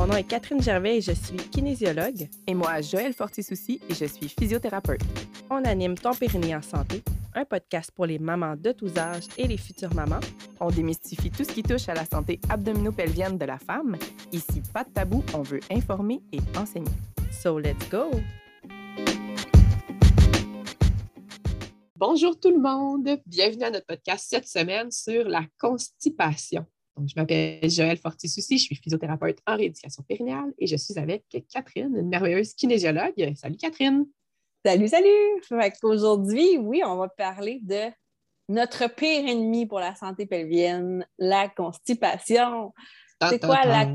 Mon nom est Catherine Gervais et je suis kinésiologue. Et moi, Joël Fortisouci et je suis physiothérapeute. On anime Ton Périnée en santé, un podcast pour les mamans de tous âges et les futures mamans. On démystifie tout ce qui touche à la santé abdominopelvienne de la femme. Ici, pas de tabou, on veut informer et enseigner. So let's go! Bonjour tout le monde, bienvenue à notre podcast cette semaine sur la constipation. Je m'appelle Joël Fortisouci, je suis physiothérapeute en rééducation périnéale et je suis avec Catherine, une merveilleuse kinésiologue. Salut Catherine! Salut, salut! Aujourd'hui, oui, on va parler de notre pire ennemi pour la santé pelvienne, la constipation. C'est quoi la...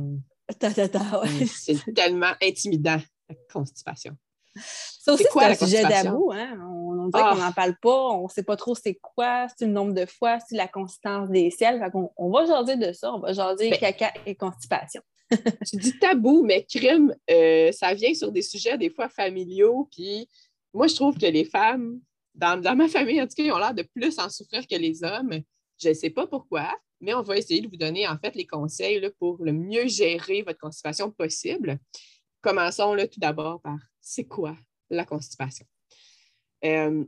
C'est tellement intimidant, la constipation. Ça aussi, c'est un sujet d'abou. Hein? On, dirait qu'on n'en ah. parle pas, on ne sait pas trop c'est quoi, c'est le nombre de fois, c'est la consistance des selles. on, va jaser de ça, on va jaser ben, caca et constipation. tu dis tabou, mais crime, euh, ça vient sur des sujets des fois familiaux, puis moi, je trouve que les femmes, dans, ma famille, en tout cas, ils ont l'air de plus en souffrir que les hommes. Je ne sais pas pourquoi, mais on va essayer de vous donner en fait les conseils pour le mieux gérer votre constipation possible. Commençons là, tout d'abord par c'est quoi la constipation? Euh,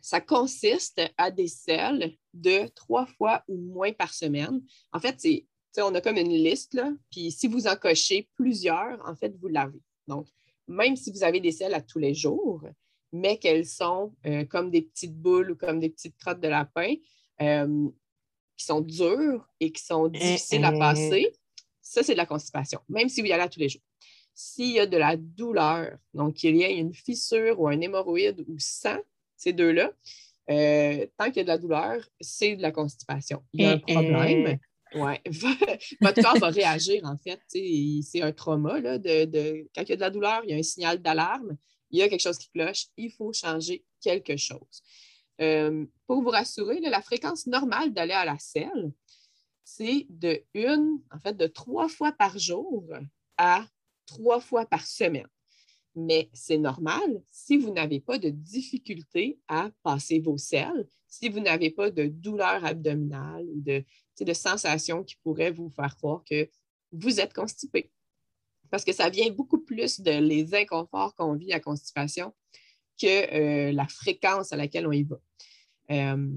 ça consiste à des selles de trois fois ou moins par semaine. En fait, c'est, on a comme une liste, là, puis si vous en cochez plusieurs, en fait, vous l'avez. Donc, même si vous avez des selles à tous les jours, mais qu'elles sont euh, comme des petites boules ou comme des petites crottes de lapin euh, qui sont dures et qui sont difficiles à passer. Ça, c'est de la constipation, même si vous y allez tous les jours. S'il y a de la douleur, donc qu'il y a une fissure ou un hémorroïde ou sang, ces deux-là, euh, tant qu'il y a de la douleur, c'est de la constipation. Il y a un problème. Ouais. Votre corps va réagir, en fait. C'est un trauma. Là, de, quand il y a de la douleur, il y a un signal d'alarme il y a quelque chose qui cloche, il faut changer quelque chose. Euh, pour vous rassurer, la fréquence normale d'aller à la selle, c'est de une, en fait, de trois fois par jour à trois fois par semaine. Mais c'est normal si vous n'avez pas de difficulté à passer vos selles, si vous n'avez pas de douleur abdominale ou de, de sensations qui pourraient vous faire croire que vous êtes constipé parce que ça vient beaucoup plus de les inconforts qu'on vit à constipation que euh, la fréquence à laquelle on y va. Euh,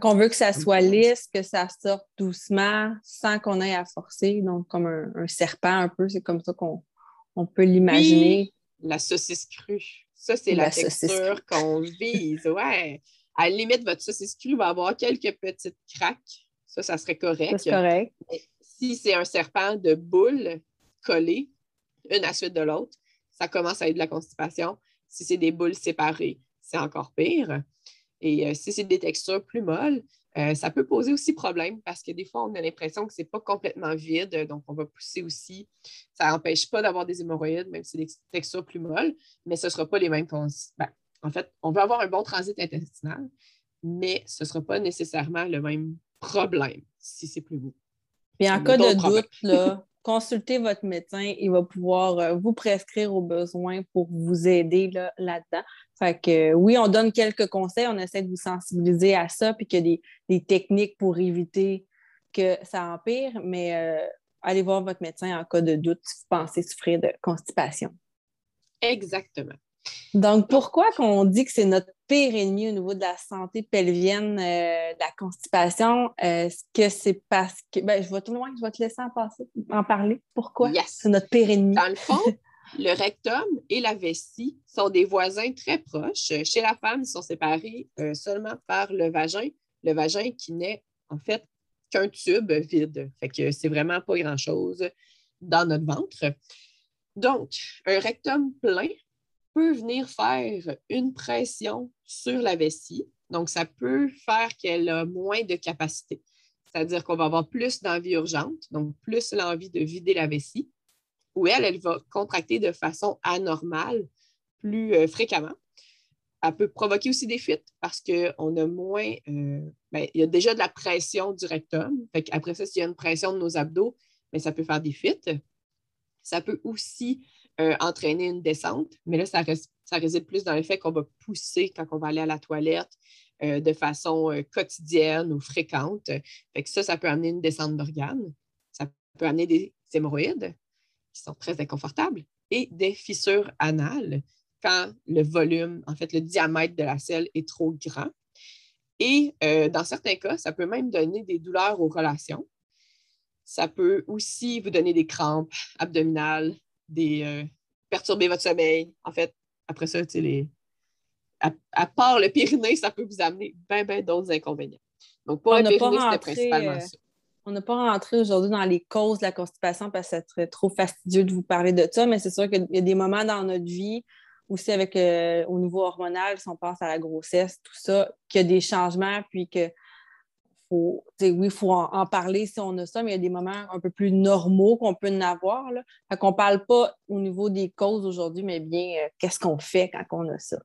qu'on veut que ça soit lisse, que ça sorte doucement, sans qu'on ait à forcer, donc comme un, serpent un peu, c'est comme ça qu'on peut l'imaginer. la saucisse crue. Ça, c'est la, texture qu'on vise. Ouais. À la limite, votre saucisse crue va avoir quelques petites craques. Ça, ça serait correct. C'est correct. si c'est un serpent de boule collé, une à la suite de l'autre, ça commence à être de la constipation. Si c'est des boules séparées, c'est encore pire. Et euh, si c'est des textures plus molles, euh, ça peut poser aussi problème parce que des fois, on a l'impression que ce n'est pas complètement vide, donc on va pousser aussi. Ça n'empêche pas d'avoir des hémorroïdes, même si c'est des textures plus molles, mais ce ne sera pas les mêmes. Ben, en fait, on va avoir un bon transit intestinal, mais ce ne sera pas nécessairement le même problème si c'est plus mou. Et en cas de doute, là, consultez votre médecin, il va pouvoir euh, vous prescrire aux besoins pour vous aider là-dedans. fait que oui, on donne quelques conseils, on essaie de vous sensibiliser à ça, puis qu'il y a des, techniques pour éviter que ça empire, mais euh, allez voir votre médecin en cas de doute si vous pensez souffrir de constipation. Exactement. Donc, pourquoi qu'on dit que c'est notre pire ennemi au niveau de la santé pelvienne, euh, de la constipation? Est-ce que c'est parce que. Ben, je vais tout loin, je vais te laisser en, passer, en parler. Pourquoi? C'est notre pire ennemi? Dans le fond, le rectum et la vessie sont des voisins très proches. Chez la femme, ils sont séparés euh, seulement par le vagin. Le vagin qui n'est en fait qu'un tube vide. Fait que c'est vraiment pas grand-chose dans notre ventre. Donc, un rectum plein peut venir faire une pression sur la vessie. Donc, ça peut faire qu'elle a moins de capacité. C'est-à-dire qu'on va avoir plus d'envie urgente, donc plus l'envie de vider la vessie, ou elle, elle va contracter de façon anormale plus euh, fréquemment. Elle peut provoquer aussi des fuites parce qu'on a moins, euh, ben, il y a déjà de la pression du rectum. Après ça, s'il y a une pression de nos abdos, ben, ça peut faire des fuites. Ça peut aussi euh, entraîner une descente, mais là, ça, réside plus dans le fait qu'on va pousser quand on va aller à la toilette euh, de façon euh, quotidienne ou fréquente. Fait que ça, ça peut amener une descente d'organes. Ça peut amener des hémorroïdes. qui sont très inconfortables, et des fissures anales quand le volume, en fait, le diamètre de la selle est trop grand. Et dans certains cas, ça peut même donner des douleurs aux relations. Ça peut aussi vous donner des crampes abdominales, des, euh, perturber votre sommeil. En fait, après ça, les... à, part le périnée, ça peut vous amener bien, bien d'autres inconvénients. Donc, pour le périnée, c'était principalement euh, ça. On n'a pas rentré aujourd'hui dans les causes de la constipation parce que ça serait trop fastidieux de vous parler de ça, mais c'est sûr qu'il y a des moments dans notre vie, aussi avec euh, au niveau hormonal, si on pense à la grossesse, tout ça, qu'il y a des changements, puis que faut, oui, il faut en, parler si on a ça, mais il y a des moments un peu plus normaux qu'on peut en avoir. Là. Fait qu'on ne parle pas au niveau des causes aujourd'hui, mais bien euh, qu'est-ce qu'on fait quand on a ça.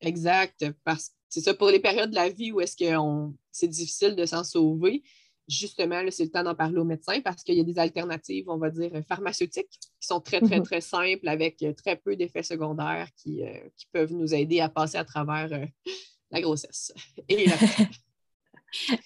Exact. Parce c'est ça pour les périodes de la vie où est-ce que c'est difficile de s'en sauver justement, c'est le temps d'en parler aux médecins parce qu'il y a des alternatives, on va dire, pharmaceutiques qui sont très, très, mhm. très simples avec très peu d'effets secondaires qui, euh, qui, peuvent nous aider à passer à travers euh, la grossesse et la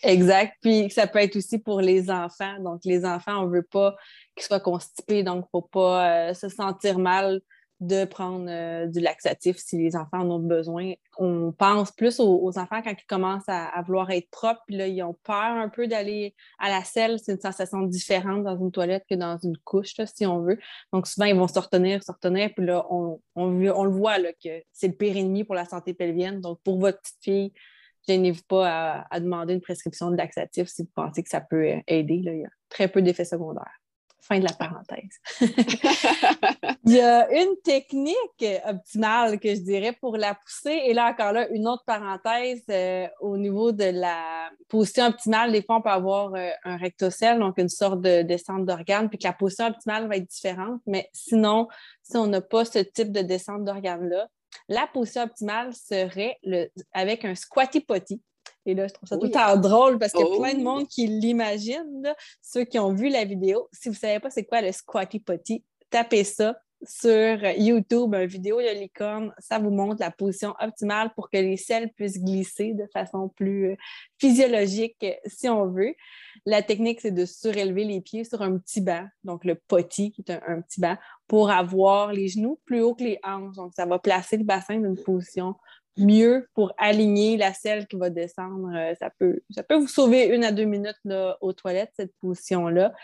Exact. Puis ça peut être aussi pour les enfants. Donc, les enfants, on ne veut pas qu'ils soient constipés, donc il ne faut pas se sentir mal de prendre euh, du laxatif si les enfants en ont besoin. On pense plus aux, enfants quand ils commencent à, vouloir être propres, puis là, ils ont peur un peu d'aller à la selle. C'est une sensation différente dans une toilette que dans une couche, si on veut. Donc, souvent, ils vont se retenir, se retenir, puis là, on, on, le voit là, que c'est le pire ennemi pour la santé pelvienne. Donc, pour votre petite fille, gênez-vous pas à, demander une prescription de laxatif si vous pensez que ça peut aider. Là. Il y a très peu d'effets secondaires. Fin de la parenthèse. Il y a une technique optimale que je dirais pour la pousser. Et là, encore là, une autre parenthèse euh, au niveau de la position optimale. Des fois, on peut avoir euh, un rectocèle, donc une sorte de descente d'organe, puis que la position optimale va être différente. Mais sinon, si on n'a pas ce type de descente d'organe-là, la position optimale serait le, avec un squatty potty. Et là, je trouve ça tout le temps drôle parce qu'il y a plein de oh. monde qui l'imagine, ceux qui ont vu la vidéo. Si vous ne savez pas c'est quoi le squatty potty, tapez ça sur YouTube, une vidéo de licorne. Ça vous montre la position optimale pour que les selles puissent glisser de façon plus euh, physiologique, si on veut. La technique, c'est de surélever les pieds sur un petit banc, donc le potty, qui est un petit banc, pour avoir les genoux plus haut que les hanches. Donc, ça va placer le bassin dans une position mieux pour aligner la selle qui va descendre. Euh, ça, peut, ça peut vous sauver une à deux minutes là, aux toilettes, cette position-là.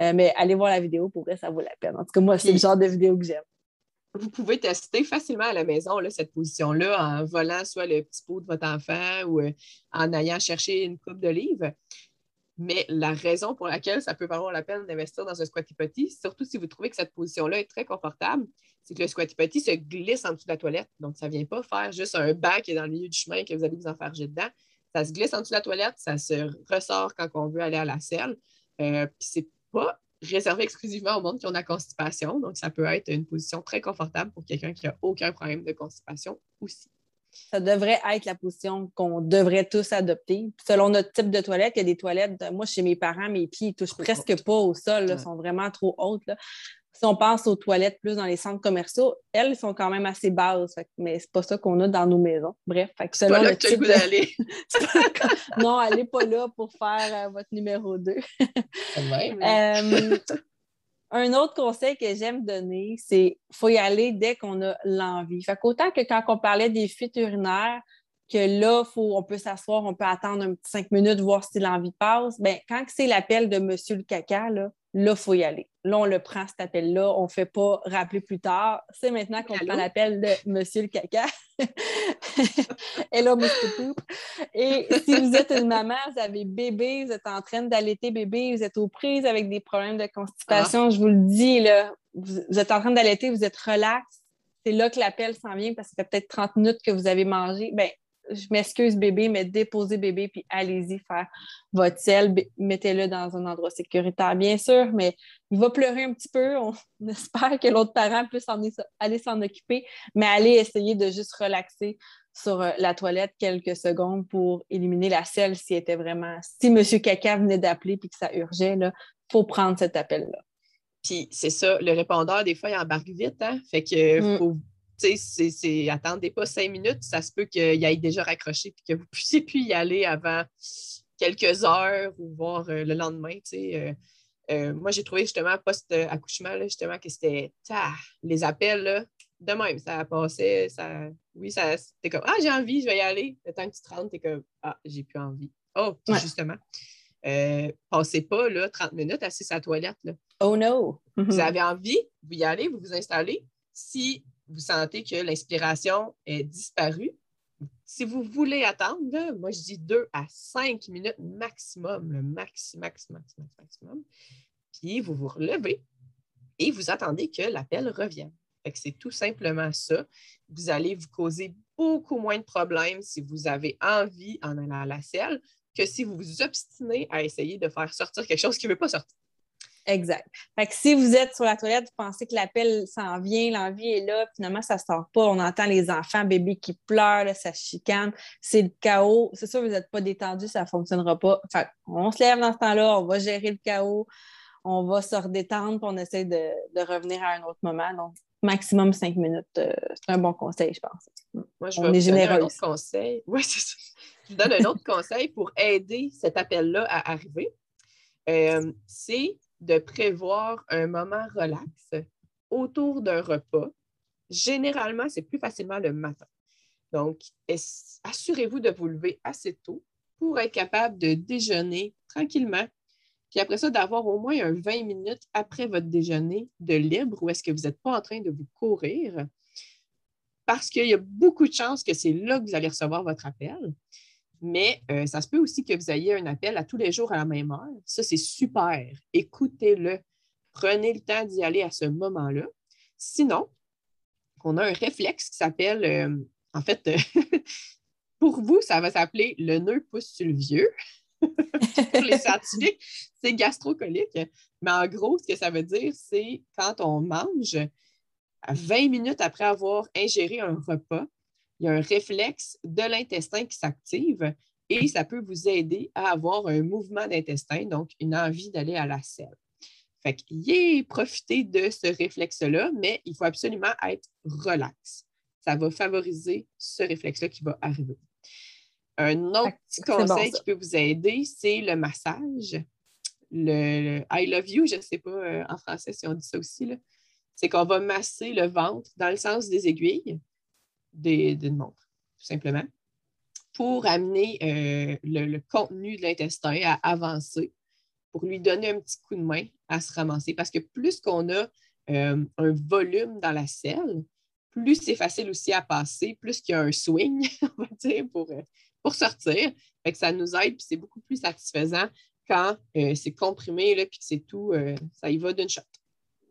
Euh, mais allez voir la vidéo, pour vrai, ça vaut la peine. En tout cas, moi, c'est le genre de vidéo que j'aime. Vous pouvez tester facilement à la maison là, cette position-là en volant soit le petit pot de votre enfant ou euh, en allant chercher une coupe d'olive. Mais la raison pour laquelle ça peut valoir la peine d'investir dans un squatty potty, surtout si vous trouvez que cette position-là est très confortable, c'est que le squatty potty se glisse en dessous de la toilette. Donc, ça ne vient pas faire juste un banc qui est dans le milieu du chemin que vous allez vous enfarger dedans. Ça se glisse en dessous de la toilette, ça se ressort quand on veut aller à la selle. Euh, puis, c'est pas réservé exclusivement au monde qui ont de la constipation. Donc, ça peut être une position très confortable pour quelqu'un qui n'a aucun problème de constipation aussi. Ça devrait être la position qu'on devrait tous adopter. Selon notre type de toilette, il y a des toilettes. Moi, chez mes parents, mes pieds ne touchent presque pas au sol, ils sont vraiment trop hautes. Si on pense aux toilettes plus dans les centres commerciaux, elles sont quand même assez basses, mais c'est pas ça qu'on a dans nos maisons. Bref, c'est pas là que tu d'aller. non, allez pas là pour faire euh, votre numéro 2 un autre conseil que j'aime donner, c'est faut y aller dès qu'on a l'envie. Fait qu'autant que quand on parlait des fuites urinaires, que là, faut, on peut s'asseoir, on peut attendre un cinq minutes, voir si l'envie passe. Bien, quand c'est l'appel de Monsieur le caca, là, il faut y aller. Là, on le prend, cet appel-là. On ne fait pas rappeler plus tard. C'est maintenant qu'on prend l'appel de Monsieur le caca. Hello, Mr. Poop. Et si vous êtes une maman, vous avez bébé, vous êtes en train d'allaiter bébé, vous êtes aux prises avec des problèmes de constipation, ah. je vous le dis, là, vous, êtes en train d'allaiter, vous êtes relax. C'est là que l'appel s'en vient parce que ça fait peut-être 30 minutes que vous avez mangé. Bien, je m'excuse bébé, mais déposez bébé, puis allez-y faire votre sel, mettez-le dans un endroit sécuritaire, bien sûr, mais il va pleurer un petit peu. On, espère que l'autre parent puisse aller s'en occuper, mais allez essayer de juste relaxer sur euh, la toilette quelques secondes pour éliminer la selle si était vraiment. Si M. Caca venait d'appeler et que ça urgeait, il faut prendre cet appel-là. Puis c'est ça, le répondeur, des fois, il embarque vite, hein? Fait que mm. faut c'est, attendez pas cinq minutes, ça se peut qu'il aille déjà raccroché et que vous puissiez plus y aller avant quelques heures ou voir euh, le lendemain. Euh, euh, moi, j'ai trouvé justement post-accouchement, justement, que c'était les appels, là, de même, ça passait, ça, oui, ça, c'était comme, ah, j'ai envie, je vais y aller. Le temps que tu te rentres, t'es comme, ah, j'ai plus envie. Oh, justement, passez pas, là, 30 minutes assis à la toilette, là. Oh no! vous avez envie, vous y allez, vous vous installez. Si vous sentez que l'inspiration est disparue, si vous voulez attendre, moi, je dis deux à cinq minutes maximum, le max, max, max, max, maximum. Puis vous vous relevez et vous attendez que l'appel revienne. C'est tout simplement ça. Vous allez vous causer beaucoup moins de problèmes si vous avez envie en allant à la selle que si vous vous obstinez à essayer de faire sortir quelque chose qui ne veut pas sortir. Exact. Fait que si vous êtes sur la toilette, vous pensez que l'appel s'en vient, l'envie est là, finalement, ça ne sort pas. On entend les enfants, bébés qui pleurent, ça chicane, c'est le chaos. C'est sûr, vous n'êtes pas détendu, ça ne fonctionnera pas. Fait on se lève dans ce temps-là, on va gérer le chaos, on va se redétendre, puis on essaie de, revenir à un autre moment. Donc, maximum cinq minutes, euh, c'est un bon conseil, je pense. Moi, je vais vous donner un autre conseil. Oui, c'est ça. Je vous donne un autre conseil pour aider cet appel-là à arriver. Euh, c'est de prévoir un moment relax autour d'un repas. Généralement, c'est plus facilement le matin. Donc, assurez-vous de vous lever assez tôt pour être capable de déjeuner tranquillement. Puis après ça, d'avoir au moins un 20 minutes après votre déjeuner de libre où est-ce que vous n'êtes pas en train de vous courir? Parce qu'il y a beaucoup de chances que c'est là que vous allez recevoir votre appel mais euh, ça se peut aussi que vous ayez un appel à tous les jours à la même heure. Ça, c'est super. Écoutez-le. Prenez le temps d'y aller à ce moment-là. Sinon, on a un réflexe qui s'appelle, euh, en fait, pour vous, ça va s'appeler le nœud pousse sur le vieux. pour les scientifiques, c'est gastrocolique. Mais en gros, ce que ça veut dire, c'est quand on mange, 20 minutes après avoir ingéré un repas, il y a un réflexe de l'intestin qui s'active et ça peut vous aider à avoir un mouvement d'intestin, donc une envie d'aller à la selle. Fait que, profitez de ce réflexe-là, mais il faut absolument être relax. Ça va favoriser ce réflexe-là qui va arriver. Un autre conseil qui peut vous aider, c'est le massage. Le, I love you, je ne sais pas euh, en français si on dit ça aussi, c'est qu'on va masser le ventre dans le sens des aiguilles d'une montre, tout simplement, pour amener euh, le, contenu de l'intestin à avancer, pour lui donner un petit coup de main à se ramasser. Parce que plus qu'on a euh, un volume dans la selle, plus c'est facile aussi à passer, plus qu'il y a un swing, on va dire, pour, euh, pour sortir. Fait que ça nous aide, puis c'est beaucoup plus satisfaisant quand c'est comprimé, là, puis c'est tout, ça y va d'une shot.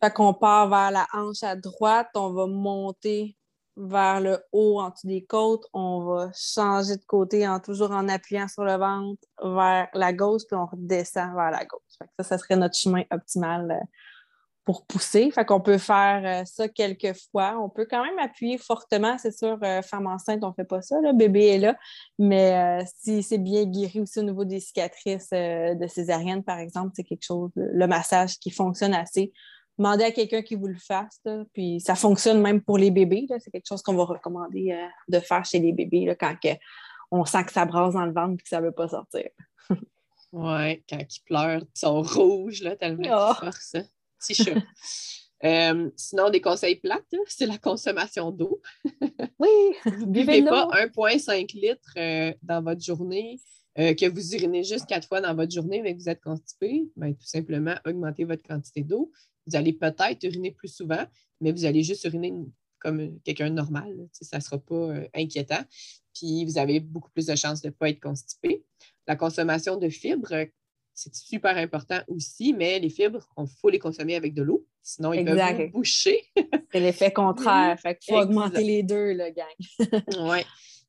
Fait qu'on part vers la hanche à droite, on va monter vers le haut en dessous des côtes, on va changer de côté en toujours en appuyant sur le ventre vers la gauche, puis on redescend vers la gauche. ça, ça serait notre chemin optimal euh, pour pousser. Fait qu'on peut faire euh, ça quelques fois. On peut quand même appuyer fortement, c'est sûr, euh, femme enceinte, on ne fait pas ça, le bébé est là, mais si c'est bien guéri aussi au niveau des cicatrices de césarienne, par exemple, c'est quelque chose, le massage qui fonctionne assez demandez à quelqu'un qui vous le fasse. puis ça fonctionne même pour les bébés. C'est quelque chose qu'on va recommander euh, de faire chez les bébés là, quand on sent que ça brasse dans le ventre et que ça ne veut pas sortir. oui, quand ils pleurent, ils sont rouges là, tellement oh. force. C'est chaud. Euh, sinon, des conseils plates, c'est la consommation d'eau. oui, vous ne buvez pas 1,5 litres euh, dans votre journée, que vous urinez juste quatre fois dans votre journée, mais que vous êtes constipé, ben, tout simplement augmentez votre quantité d'eau. Vous allez peut-être uriner plus souvent, mais vous allez juste uriner comme quelqu'un de normal. ça ne sera pas euh, inquiétant. Puis vous avez beaucoup plus de chances de ne pas être constipé. La consommation de fibres, c'est super important aussi, mais les fibres, il faut les consommer avec de l'eau. Sinon, ils peuvent vous boucher. c'est l'effet contraire. Fait qu'il faut augmenter les deux, le gang. oui.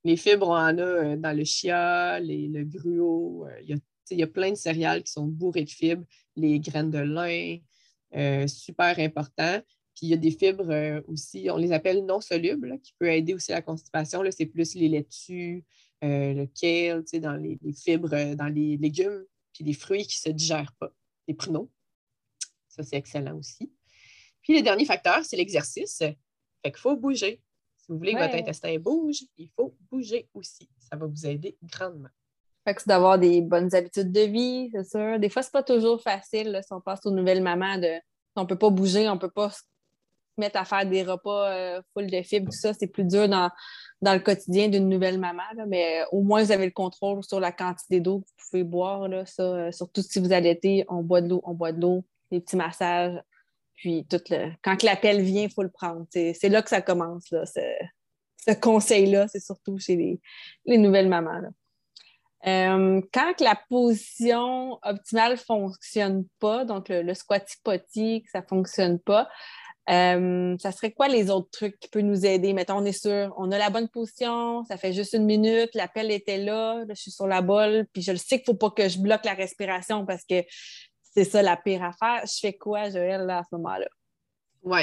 Les fibres, on en a euh, dans le chia, le gruau. Euh, il y, a, il y a plein de céréales qui sont bourrées de fibres. Les graines de lin, euh, super important. Puis il y a des fibres euh, aussi, on les appelle non solubles, qui peuvent aider aussi la constipation. C'est plus les laitues, euh, le kale, dans les, fibres, dans les légumes, puis les fruits qui ne se digèrent pas, les pruneaux. Ça, c'est excellent aussi. Puis le dernier facteur, c'est l'exercice. Fait qu'il faut bouger. Si vous voulez que votre intestin bouge, il faut bouger aussi. Ça va vous aider grandement. Fait que c'est d'avoir des bonnes habitudes de vie, c'est sûr. Des fois, c'est pas toujours facile si on passe aux nouvelles mamans de on peut pas bouger, on peut pas se mettre à faire des repas euh, full de fibres, tout ça, c'est plus dur dans, dans le quotidien d'une nouvelle maman. mais au moins, vous avez le contrôle sur la quantité d'eau que vous pouvez boire. Là, ça, euh, surtout si vous allaitez, on boit de l'eau, on boit de l'eau, des petits massages. Puis tout le... quand l'appel vient, il faut le prendre. C'est là que ça commence, là, ce, conseil-là. C'est surtout chez les, les nouvelles mamans. Là. Euh, quand la position optimale ne fonctionne pas, donc le, squatty potty, ça ne fonctionne pas, euh, ça serait quoi les autres trucs qui peuvent nous aider? Mettons, on est sûr, on a la bonne position, ça fait juste une minute, l'appel était là, je suis sur la bolle, puis je le sais qu'il ne faut pas que je bloque la respiration parce que c'est ça la pire affaire. Je fais quoi, Joël, là, à ce moment-là? Oui.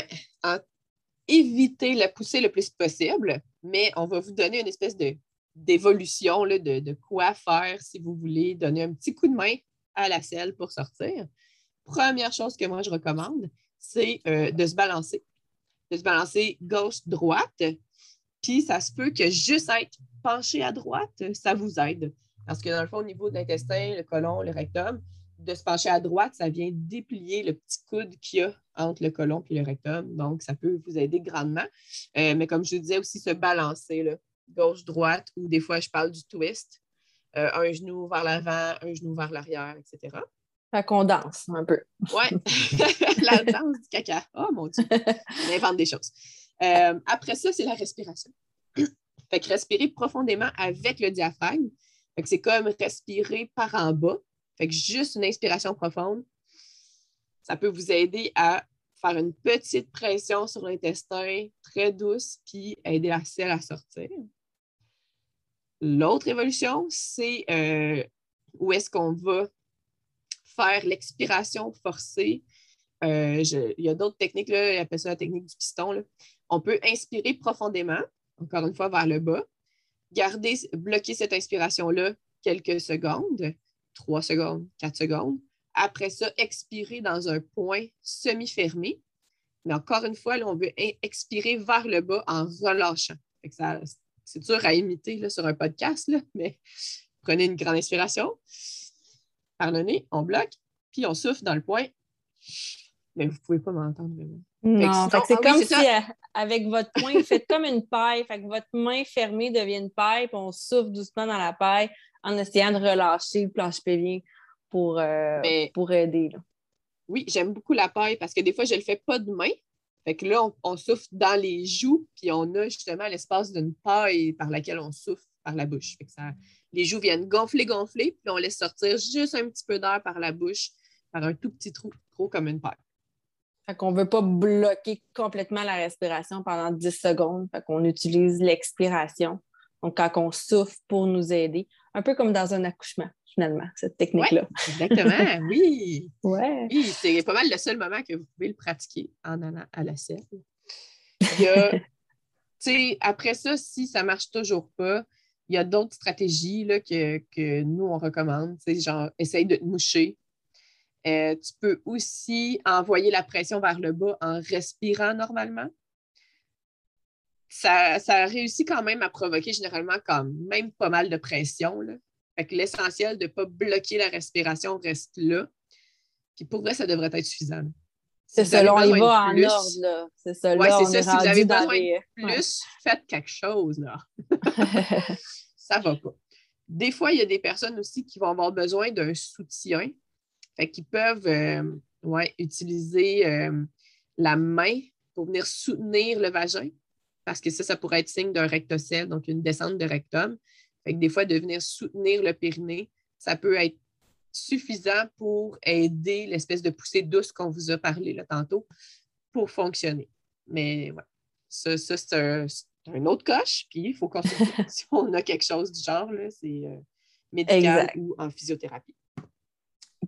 Éviter la poussée le plus possible, mais on va vous donner une espèce de d'évolution de, de quoi faire si vous voulez donner un petit coup de main à la selle pour sortir. Première chose que moi je recommande, c'est euh, de se balancer. De se balancer gauche-droite. Puis ça se peut que juste être penché à droite, ça vous aide. Parce que dans le fond, au niveau de l'intestin, le côlon, le rectum, de se pencher à droite, ça vient déplier le petit coude qu'il y a entre le côlon et le rectum. Donc, ça peut vous aider grandement. Euh, mais comme je vous disais aussi, se balancer. Là gauche-droite, ou des fois, je parle du twist. Euh, un genou vers l'avant, un genou vers l'arrière, etc. Fait qu'on danse un peu. Oui, la danse du caca. Oh mon Dieu, on invente des choses. Euh, après ça, c'est la respiration. fait que respirer profondément avec le diaphragme. Fait que c'est comme respirer par en bas. Fait que juste une inspiration profonde, ça peut vous aider à faire une petite pression sur l'intestin, très douce, puis aider la selle à sortir. L'autre évolution, c'est euh, où est-ce qu'on va faire l'expiration forcée. Euh, il y a d'autres techniques, là, ils appellent ça la technique du piston. On peut inspirer profondément, encore une fois vers le bas, garder, bloquer cette inspiration-là quelques secondes, trois secondes, quatre secondes. Après ça, expirer dans un point semi-fermé. Mais encore une fois, on veut expirer vers le bas en relâchant. C'est dur à imiter là, sur un podcast, là, mais prenez une grande inspiration par le nez, on bloque, puis on souffle dans le point. Mais vous ne pouvez pas m'entendre vraiment. Non, c'est ah comme si euh, avec votre poing, vous faites comme une paille. Fait que votre main fermée devient une paille, puis on souffle doucement dans la paille en essayant de relâcher le planche pelvien pour, euh, pour aider. Oui, j'aime beaucoup la paille parce que des fois, je ne le fais pas de main, fait que là, on, souffle dans les joues, puis on a justement l'espace d'une paille par laquelle on souffle par la bouche. Fait que ça, les joues viennent gonfler, gonfler, puis on laisse sortir juste un petit peu d'air par la bouche, par un tout petit trou, trop comme une paille. Fait qu'on ne veut pas bloquer complètement la respiration pendant 10 secondes. Fait qu'on utilise l'expiration. Donc, quand on souffle pour nous aider, un peu comme dans un accouchement finalement, cette technique-là. exactement, oui. Ouais. Oui, c'est pas mal le seul moment que vous pouvez le pratiquer en allant à la selle. Il y a, après ça, si ça ne marche toujours pas, il y a d'autres stratégies là, que, nous, on recommande. Genre, essaye de te moucher. Euh, tu peux aussi envoyer la pression vers le bas en respirant normalement. Ça, ça réussit quand même à provoquer généralement quand même pas mal de pression. Là l'essentiel de ne pas bloquer la respiration reste là. Puis pour vrai, ça devrait être suffisant. c'est ça, on y va en ordre. C'est ça, ouais, c'est ça. Si vous avez besoin de plus, faites quelque chose. là. ça ne va pas. Des fois, il y a des personnes aussi qui vont avoir besoin d'un soutien. Fait qu'ils peuvent euh, ouais, utiliser euh, la main pour venir soutenir le vagin, parce que ça, ça pourrait être signe d'un rectocèle, donc une descente de rectum des fois, de venir soutenir le périnée, ça peut être suffisant pour aider l'espèce de poussée douce qu'on vous a parlé là, tantôt pour fonctionner. Mais ouais, ça, c'est un, autre coche, puis il faut consulter si on a quelque chose du genre, c'est euh, médical ou en physiothérapie.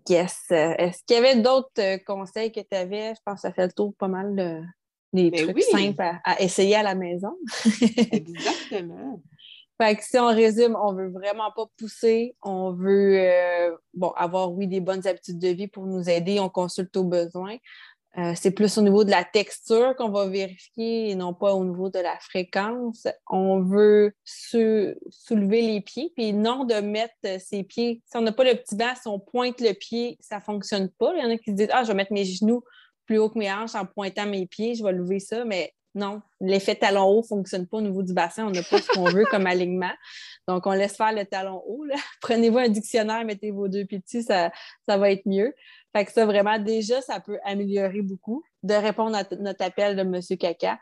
Yes. Est-ce qu'il y avait d'autres euh, conseils que tu avais? Je pense que ça fait le tour pas mal de, des ben trucs simples à, essayer à la maison. Exactement. Fait que si on résume, on veut vraiment pas pousser, on veut euh, bon, avoir, oui, des bonnes habitudes de vie pour nous aider, on consulte aux besoins. Euh, c'est plus au niveau de la texture qu'on va vérifier et non pas au niveau de la fréquence. On veut soulever les pieds, puis non de mettre ses pieds. Si on n'a pas le petit bas, si on pointe le pied, ça ne fonctionne pas. Il y en a qui se disent Ah, je vais mettre mes genoux plus haut que mes hanches en pointant mes pieds, je vais lever ça, mais non, l'effet talon haut ne fonctionne pas au niveau du bassin. On n'a pas ce qu'on veut comme alignement. Donc, on laisse faire le talon haut. Prenez-vous un dictionnaire, mettez vos deux pieds dessus, ça, ça va être mieux. Fait que ça, vraiment, déjà, ça peut améliorer beaucoup de répondre à notre appel de M. Caca.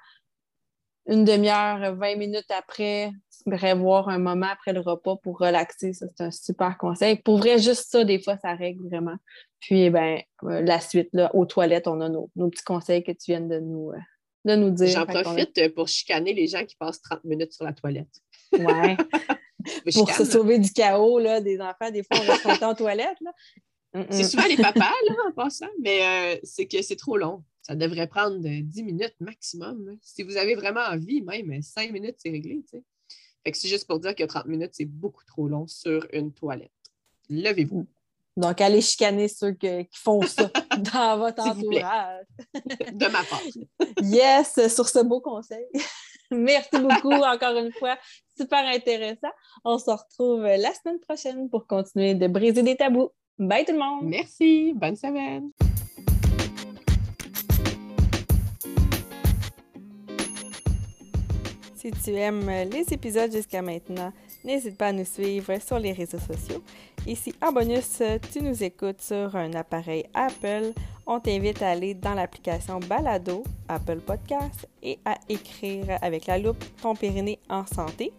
Une demi-heure, 20 minutes après, prévoir un moment après le repas pour relaxer. Ça, c'est un super conseil. Pour vrai, juste ça, des fois, ça règle vraiment. Puis, ben, euh, la suite, là, aux toilettes, on a nos, petits conseils que tu viens de nous, euh, de nous dire. J'en profite pour chicaner les gens qui passent 30 minutes sur la toilette. Ouais. pour se sauver du chaos, là, des enfants, des fois, on reste longtemps en toilette. C'est souvent les papas, là, en passant, mais euh, c'est que c'est trop long. Ça devrait prendre 10 minutes maximum. Si vous avez vraiment envie, même 5 minutes, c'est réglé. Fait que c'est juste pour dire que 30 minutes, c'est beaucoup trop long sur une toilette. Levez-vous. Donc, allez chicaner ceux qui font ça dans votre entourage. De ma part. yes, sur ce beau conseil. Merci beaucoup encore une fois. Super intéressant. On se retrouve la semaine prochaine pour continuer de briser des tabous. Bye tout le monde. Merci. Bonne semaine. Si tu aimes les épisodes jusqu'à maintenant, n'hésite pas à nous suivre sur les réseaux sociaux. Si en bonus, tu nous écoutes sur un appareil Apple, on t'invite à aller dans l'application Balado, Apple Podcast, et à écrire avec la loupe ton périnée en santé.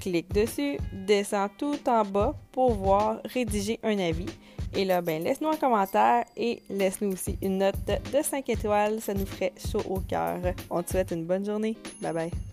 Clique dessus, descends tout en bas pour voir rédiger un avis et là, ben, laisse-nous un commentaire et laisse-nous aussi une note de 5 étoiles. Ça nous ferait chaud au cœur. On te souhaite une bonne journée. Bye bye.